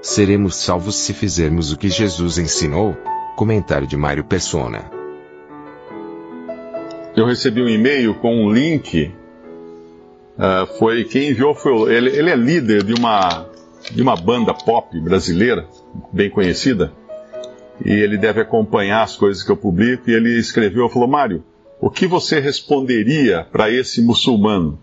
Seremos salvos se fizermos o que Jesus ensinou? Comentário de Mário Persona. Eu recebi um e-mail com um link. ah, foi quem enviou foi ele, ele é líder de uma de uma banda pop brasileira bem conhecida e ele deve acompanhar as coisas que eu publico e ele escreveu falou Mário o que você responderia para esse muçulmano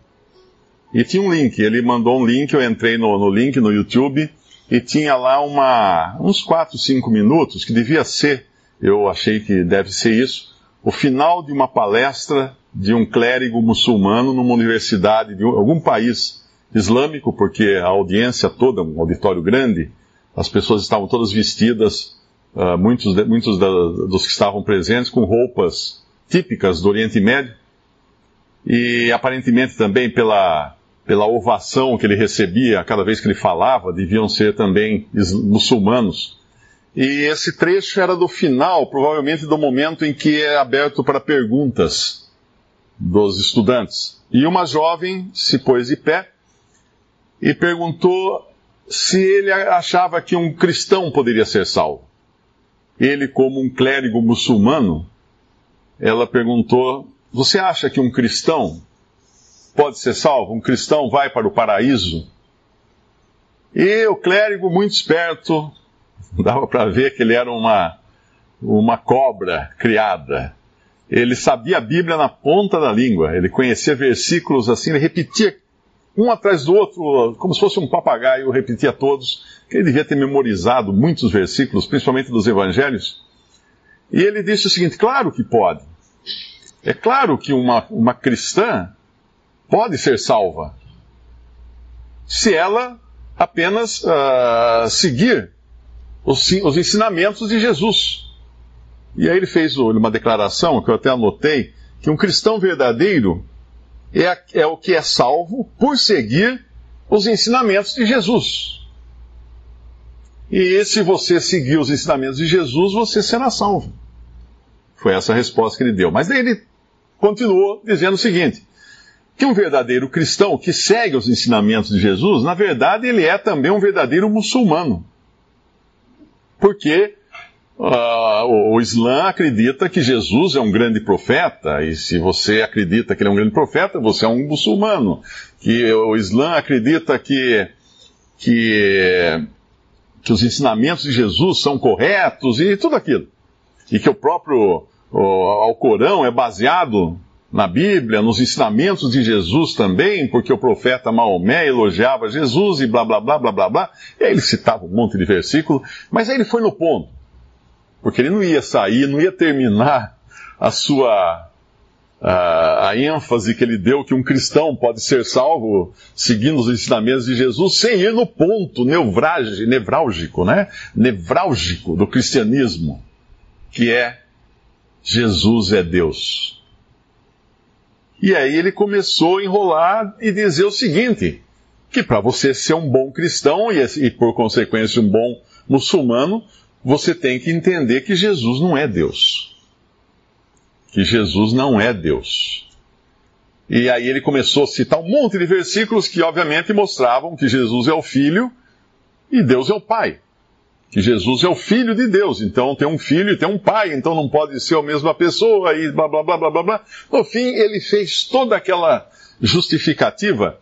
e tinha um link ele mandou um link eu entrei no, no link no YouTube e tinha lá uma uns 4, 5 minutos que devia ser eu achei que deve ser isso o final de uma palestra de um clérigo muçulmano numa universidade de algum país islâmico, porque a audiência toda, um auditório grande, as pessoas estavam todas vestidas, ah, muitos, de- muitos da- dos que estavam presentes, com roupas típicas do Oriente Médio, e aparentemente também pela, pela ovação que ele recebia a cada vez que ele falava, deviam ser também muçulmanos. E esse trecho era do final, provavelmente do momento em que é aberto para perguntas dos estudantes. E uma jovem se pôs de pé e perguntou se ele achava que um cristão poderia ser salvo. Ele, como um clérigo muçulmano, ela perguntou: Você acha que um cristão pode ser salvo? Um cristão vai para o paraíso? E o clérigo, muito esperto, dava para ver que ele era uma, uma cobra criada. Ele sabia a Bíblia na ponta da língua, ele conhecia versículos assim, ele repetia um atrás do outro, como se fosse um papagaio, repetia todos, ele devia ter memorizado muitos versículos, principalmente dos evangelhos. E ele disse o seguinte: claro que pode. É claro que uma, uma cristã pode ser salva, se ela apenas ah, seguir os, os ensinamentos de Jesus. E aí ele fez uma declaração que eu até anotei, que um cristão verdadeiro é, é o que é salvo por seguir os ensinamentos de Jesus. E se você seguir os ensinamentos de Jesus, você será salvo. Foi essa a resposta que ele deu. Mas daí ele continuou dizendo o seguinte: que um verdadeiro cristão que segue os ensinamentos de Jesus, na verdade, ele é também um verdadeiro muçulmano. Porque ah, o, o Islã acredita que Jesus é um grande profeta, e se você acredita que ele é um grande profeta, você é um muçulmano. Que o Islã acredita que, que, que os ensinamentos de Jesus são corretos e tudo aquilo. E que o próprio o, Alcorão é baseado na Bíblia, nos ensinamentos de Jesus também, porque o profeta Maomé elogiava Jesus e blá blá blá blá blá blá. E aí ele citava um monte de versículo, mas aí ele foi no ponto. Porque ele não ia sair, não ia terminar a sua a, a ênfase que ele deu que um cristão pode ser salvo seguindo os ensinamentos de Jesus sem ir no ponto nevrálgico, nevrálgico, né? Nevrálgico do cristianismo, que é Jesus é Deus. E aí ele começou a enrolar e dizer o seguinte: que para você ser um bom cristão e, e por consequência um bom muçulmano, você tem que entender que Jesus não é Deus. Que Jesus não é Deus. E aí ele começou a citar um monte de versículos que obviamente mostravam que Jesus é o Filho e Deus é o Pai. Que Jesus é o Filho de Deus, então tem um filho e tem um pai, então não pode ser a mesma pessoa, e blá blá blá blá blá blá. No fim, ele fez toda aquela justificativa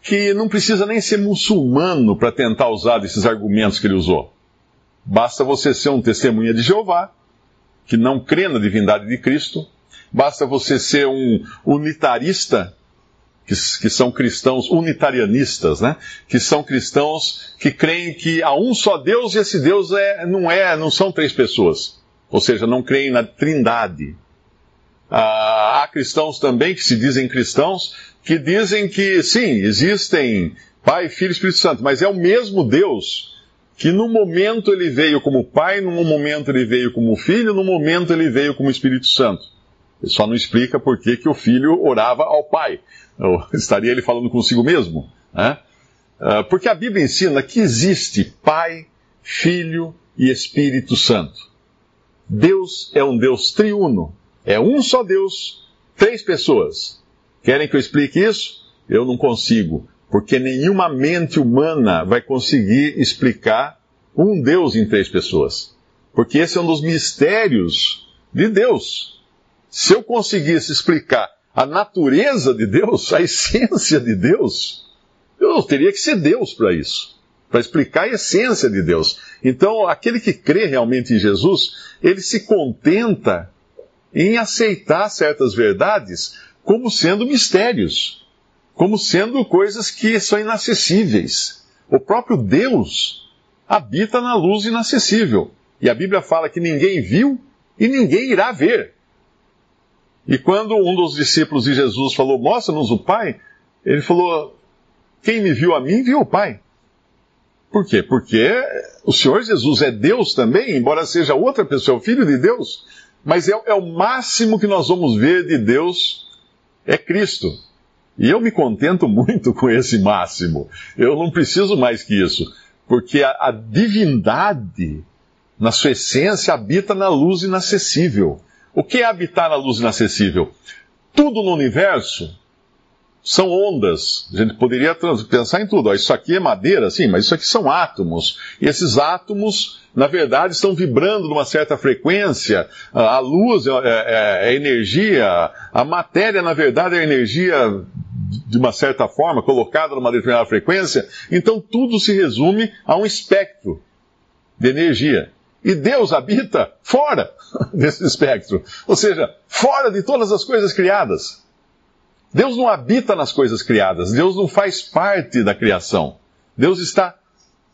que não precisa nem ser muçulmano para tentar usar desses argumentos que ele usou. Basta você ser um testemunha de Jeová, que não crê na divindade de Cristo. Basta você ser um unitarista, que, que, são cristãos unitarianistas, né? Que são cristãos que creem que há um só Deus e esse Deus é, não é, não são três pessoas. Ou seja, não creem na trindade. Ah, há cristãos também que se dizem cristãos que dizem que sim, existem Pai, Filho e Espírito Santo, mas é o mesmo Deus que no momento ele veio como Pai, no momento ele veio como Filho, no momento ele veio como Espírito Santo. Só não explica por que, que o Filho orava ao Pai. Ou estaria ele falando consigo mesmo? Né? Ah, porque a Bíblia ensina que existe Pai, Filho e Espírito Santo. Deus é um Deus triuno. É um só Deus, três pessoas. Querem que eu explique isso? Eu não consigo, porque nenhuma mente humana vai conseguir explicar um Deus em três pessoas. Porque esse é um dos mistérios de Deus. Se eu conseguisse explicar a natureza de Deus, a essência de Deus, eu teria que ser Deus para isso, para explicar a essência de Deus. Então, aquele que crê realmente em Jesus, ele se contenta em aceitar certas verdades como sendo mistérios, como sendo coisas que são inacessíveis. O próprio Deus habita na luz inacessível. E a Bíblia fala que ninguém viu e ninguém irá ver. E quando um dos discípulos de Jesus falou, mostra-nos o Pai, ele falou, quem me viu a mim, viu o Pai. Por quê? Porque o Senhor Jesus é Deus também, embora seja outra pessoa, é o Filho de Deus, mas é, é o máximo que nós vamos ver de Deus é Cristo. E eu me contento muito com esse máximo. Eu não preciso mais que isso. Porque a, a divindade, na sua essência, habita na luz inacessível. O que é habitar na luz inacessível? Tudo no universo são ondas. A gente poderia pensar em tudo. isso aqui é madeira, sim, mas isso aqui são átomos. E esses átomos, na verdade, estão vibrando numa certa frequência. A luz é, é, é energia. A matéria, na verdade, é energia de uma certa forma, colocada numa determinada frequência. Então tudo se resume a um espectro de energia. E Deus habita fora desse espectro. Ou seja, fora de todas as coisas criadas. Deus não habita nas coisas criadas, Deus não faz parte da criação. Deus está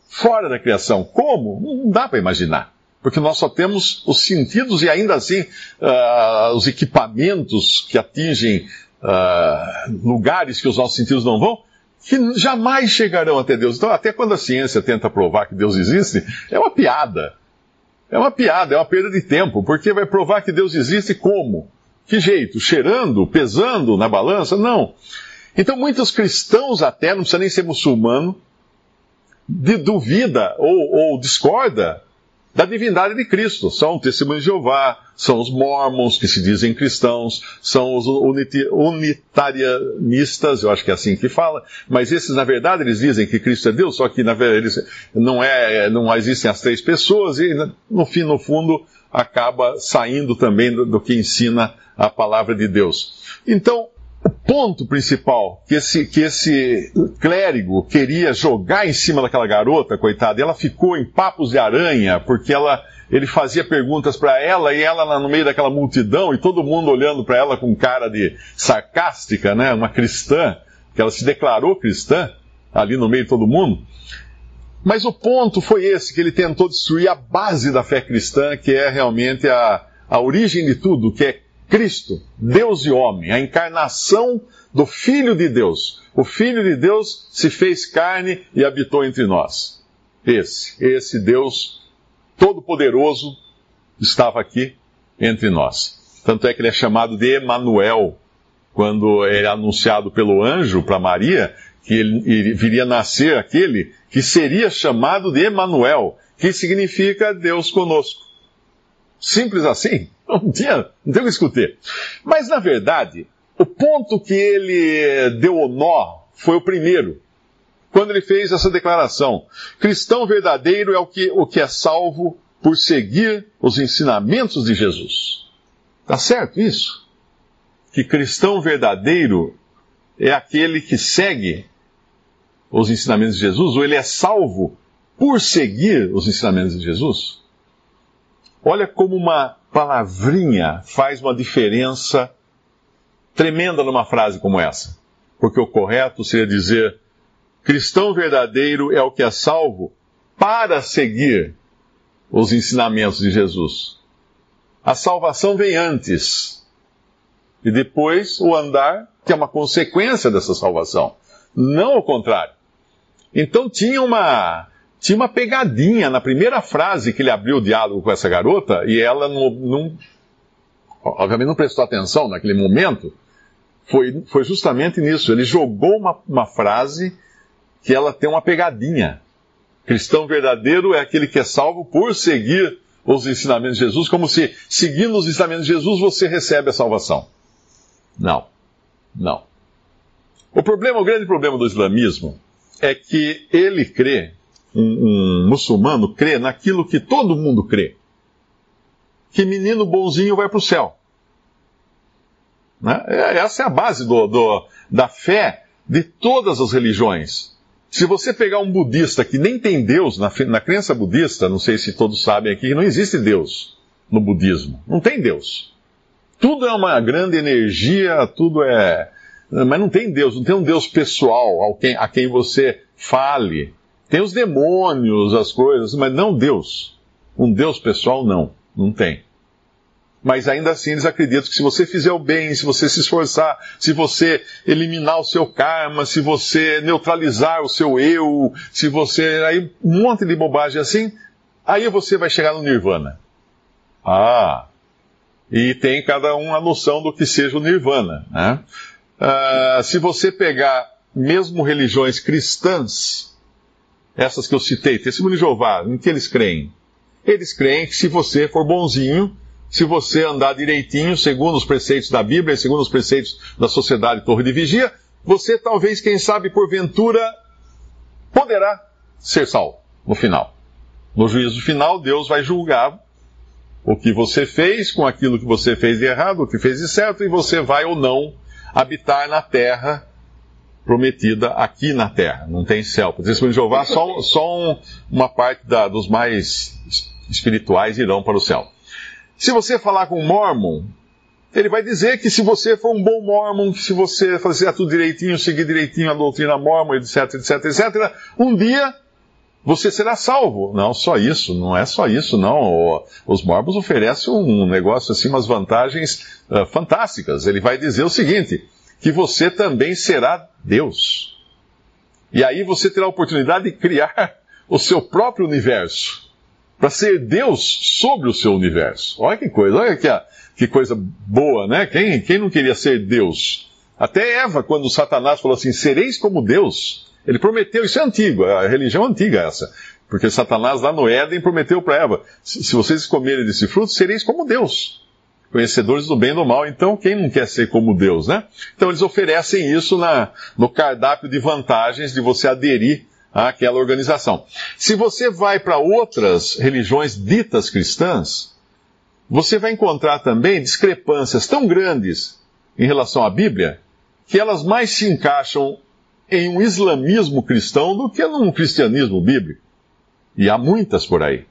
fora da criação. Como? Não dá para imaginar. Porque nós só temos os sentidos e ainda assim uh, os equipamentos que atingem uh, lugares que os nossos sentidos não vão, que jamais chegarão até Deus. Então, até quando a ciência tenta provar que Deus existe, é uma piada. É uma piada, é uma perda de tempo, porque vai provar que Deus existe como? Que jeito? Cheirando? Pesando na balança? Não. Então, muitos cristãos, até, não precisa nem ser muçulmano, de, duvida ou, ou discorda da divindade de Cristo. São testemunhos de Jeová, são os mormons, que se dizem cristãos, são os unitarianistas, eu acho que é assim que fala, mas esses, na verdade, eles dizem que Cristo é Deus, só que na verdade eles não, é, não existem as três pessoas, e no fim, no fundo, acaba saindo também do, do que ensina a palavra de Deus. Então, o ponto principal que esse, que esse clérigo queria jogar em cima daquela garota, coitada, ela ficou em papos de aranha, porque ela, ele fazia perguntas para ela e ela no meio daquela multidão e todo mundo olhando para ela com cara de sarcástica, né? Uma cristã, que ela se declarou cristã ali no meio de todo mundo. Mas o ponto foi esse, que ele tentou destruir a base da fé cristã, que é realmente a, a origem de tudo, que é Cristo, Deus e homem, a encarnação do Filho de Deus. O Filho de Deus se fez carne e habitou entre nós. Esse, esse Deus Todo-Poderoso estava aqui entre nós. Tanto é que ele é chamado de Emanuel, quando é anunciado pelo anjo para Maria que ele, viria nascer aquele que seria chamado de Emanuel, que significa Deus conosco. Simples assim. Não tinha, não tem o que discutir. Mas, na verdade, o ponto que ele deu o nó foi o primeiro. Quando ele fez essa declaração. Cristão verdadeiro é o que, o que é salvo por seguir os ensinamentos de Jesus. Tá certo isso? Que cristão verdadeiro é aquele que segue os ensinamentos de Jesus, ou ele é salvo por seguir os ensinamentos de Jesus? Olha como uma palavrinha faz uma diferença tremenda numa frase como essa. Porque o correto seria dizer: cristão verdadeiro é o que é salvo para seguir os ensinamentos de Jesus. A salvação vem antes. E depois o andar que é uma consequência dessa salvação. Não o contrário. Então tinha uma, tinha uma pegadinha na primeira frase que ele abriu o diálogo com essa garota e ela não, não obviamente não prestou atenção naquele momento. Foi, foi justamente nisso. Ele jogou uma, uma frase que ela tem uma pegadinha. Cristão verdadeiro é aquele que é salvo por seguir os ensinamentos de Jesus, como se seguindo os ensinamentos de Jesus você recebe a salvação. Não. Não. O problema, o grande problema do islamismo é que ele crê, um, um muçulmano crê naquilo que todo mundo crê. Que menino bonzinho vai para o céu. Né? É, essa é a base do, do, da fé de todas as religiões. Se você pegar um budista que nem tem Deus, na, na crença budista, não sei se todos sabem aqui, não existe Deus no budismo. Não tem Deus. Tudo é uma grande energia, tudo é mas não tem Deus, não tem um Deus pessoal quem, a quem você fale. Tem os demônios, as coisas, mas não Deus. Um Deus pessoal, não. Não tem. Mas ainda assim eles acreditam que se você fizer o bem, se você se esforçar, se você eliminar o seu karma, se você neutralizar o seu eu, se você. Aí um monte de bobagem assim, aí você vai chegar no Nirvana. Ah! E tem cada um a noção do que seja o Nirvana. Né? Uh, se você pegar mesmo religiões cristãs, essas que eu citei, Testemunho de Jeová, em que eles creem? Eles creem que se você for bonzinho, se você andar direitinho, segundo os preceitos da Bíblia, segundo os preceitos da Sociedade Torre de Vigia, você talvez, quem sabe, porventura, poderá ser salvo no final. No juízo final, Deus vai julgar o que você fez com aquilo que você fez de errado, o que fez de certo, e você vai ou não habitar na terra prometida aqui na terra, não tem céu. O testemunho de Jeová, só, só um, uma parte da, dos mais espirituais irão para o céu. Se você falar com um mormon, ele vai dizer que se você for um bom mormon, se você fazer tudo direitinho, seguir direitinho a doutrina mormon, etc, etc, etc, um dia você será salvo. Não, só isso, não é só isso, não. Os mormons oferecem um negócio assim, umas vantagens uh, fantásticas. Ele vai dizer o seguinte: que você também será Deus. E aí você terá a oportunidade de criar o seu próprio universo. Para ser Deus sobre o seu universo. Olha que coisa, olha que, que coisa boa, né? Quem, quem não queria ser Deus? Até Eva, quando Satanás falou assim: sereis como Deus. Ele prometeu, isso é antigo, a religião é antiga essa. Porque Satanás lá no Éden prometeu para Eva: se vocês comerem desse fruto, sereis como Deus, conhecedores do bem e do mal. Então, quem não quer ser como Deus, né? Então, eles oferecem isso na, no cardápio de vantagens de você aderir àquela organização. Se você vai para outras religiões ditas cristãs, você vai encontrar também discrepâncias tão grandes em relação à Bíblia que elas mais se encaixam em um islamismo cristão do que num cristianismo bíblico. E há muitas por aí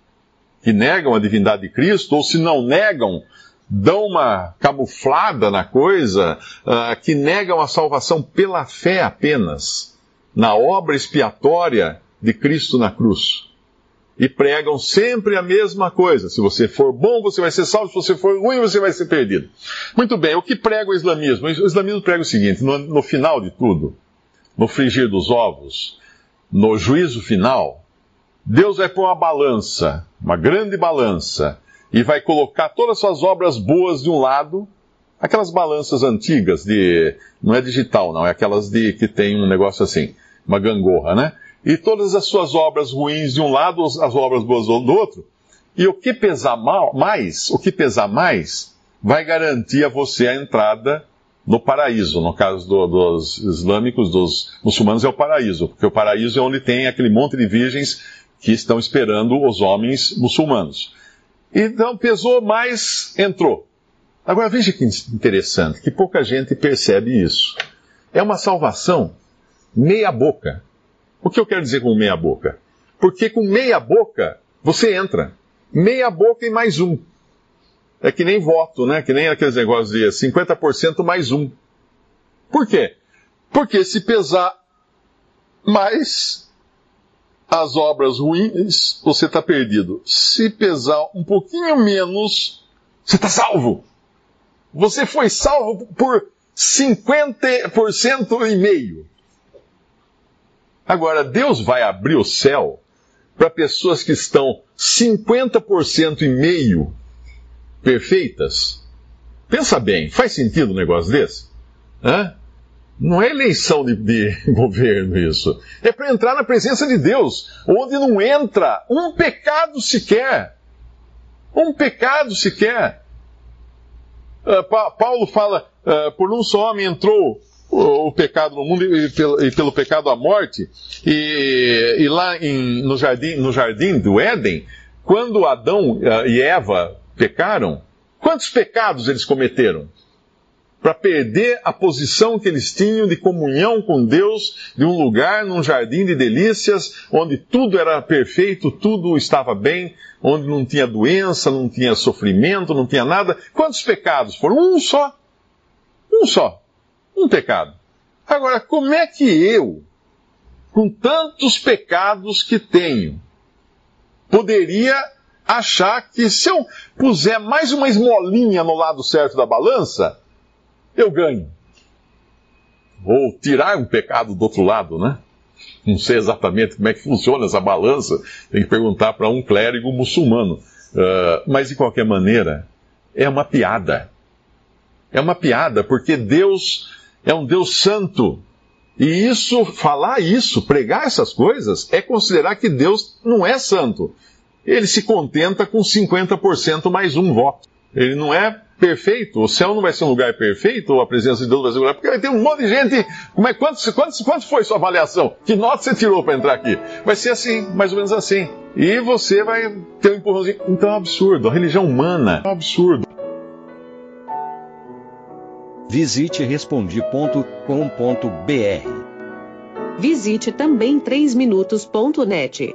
que negam a divindade de Cristo, ou se não negam, dão uma camuflada na coisa, uh, que negam a salvação pela fé apenas, na obra expiatória de Cristo na cruz. E pregam sempre a mesma coisa. Se você for bom, você vai ser salvo. Se você for ruim, você vai ser perdido. Muito bem, o que prega o islamismo? O islamismo prega o seguinte: no, no final de tudo, no frigir dos ovos, no juízo final, Deus vai pôr uma balança, uma grande balança, e vai colocar todas as suas obras boas de um lado, aquelas balanças antigas de. não é digital, não, é aquelas de que tem um negócio assim, uma gangorra, né? E todas as suas obras ruins de um lado, as obras boas do outro. E o que pesar mal, mais, o que pesar mais, vai garantir a você a entrada no paraíso. No caso do, dos islâmicos, dos muçulmanos, é o paraíso, porque o paraíso é onde tem aquele monte de virgens que estão esperando os homens muçulmanos. Então, pesou mais, entrou. Agora veja que interessante, que pouca gente percebe isso. É uma salvação meia boca. O que eu quero dizer com meia boca? Porque com meia boca você entra. Meia boca e mais um. É que nem voto, né? Que nem aqueles negócios de 50% mais um. Por quê? Porque se pesar mais as obras ruins, você está perdido. Se pesar um pouquinho menos, você está salvo. Você foi salvo por 50% e meio. Agora, Deus vai abrir o céu para pessoas que estão 50% e meio perfeitas? Pensa bem, faz sentido um negócio desse? Hã? Não é eleição de, de governo isso. É para entrar na presença de Deus, onde não entra um pecado sequer. Um pecado sequer. Uh, Paulo fala: uh, por um só homem entrou o, o pecado no mundo e pelo, e pelo, pecado a morte. E, e lá em, no, jardim, no jardim do Éden, quando Adão uh, e Eva pecaram, quantos pecados eles cometeram? Para perder a posição que eles tinham de comunhão com Deus, de um lugar num jardim de delícias, onde tudo era perfeito, tudo estava bem, onde não tinha doença, não tinha sofrimento, não tinha nada. Quantos pecados foram? Um só. Um só. Um pecado. Agora, como é que eu, com tantos pecados que tenho, poderia achar que se eu puser mais uma esmolinha no lado certo da balança, eu ganho. Ou tirar um pecado do outro lado, né? Não sei exatamente como é que funciona essa balança, tem que perguntar para um clérigo muçulmano. Uh, mas de qualquer maneira, é uma piada. É uma piada, porque Deus é um Deus santo. E isso, falar isso, pregar essas coisas, é considerar que Deus não é santo. Ele se contenta com 50% mais um voto. Ele não é perfeito, o céu não vai ser um lugar perfeito, ou a presença de Deus vai ser um lugar, porque vai ter um monte de gente. Como é, quanto, quanto, quanto foi sua avaliação? Que nota você tirou para entrar aqui? Vai ser assim, mais ou menos assim. E você vai ter um empurrãozinho. Então é um absurdo. A religião humana é um absurdo. Visite respondi.com.br. Visite também 3minutos.net.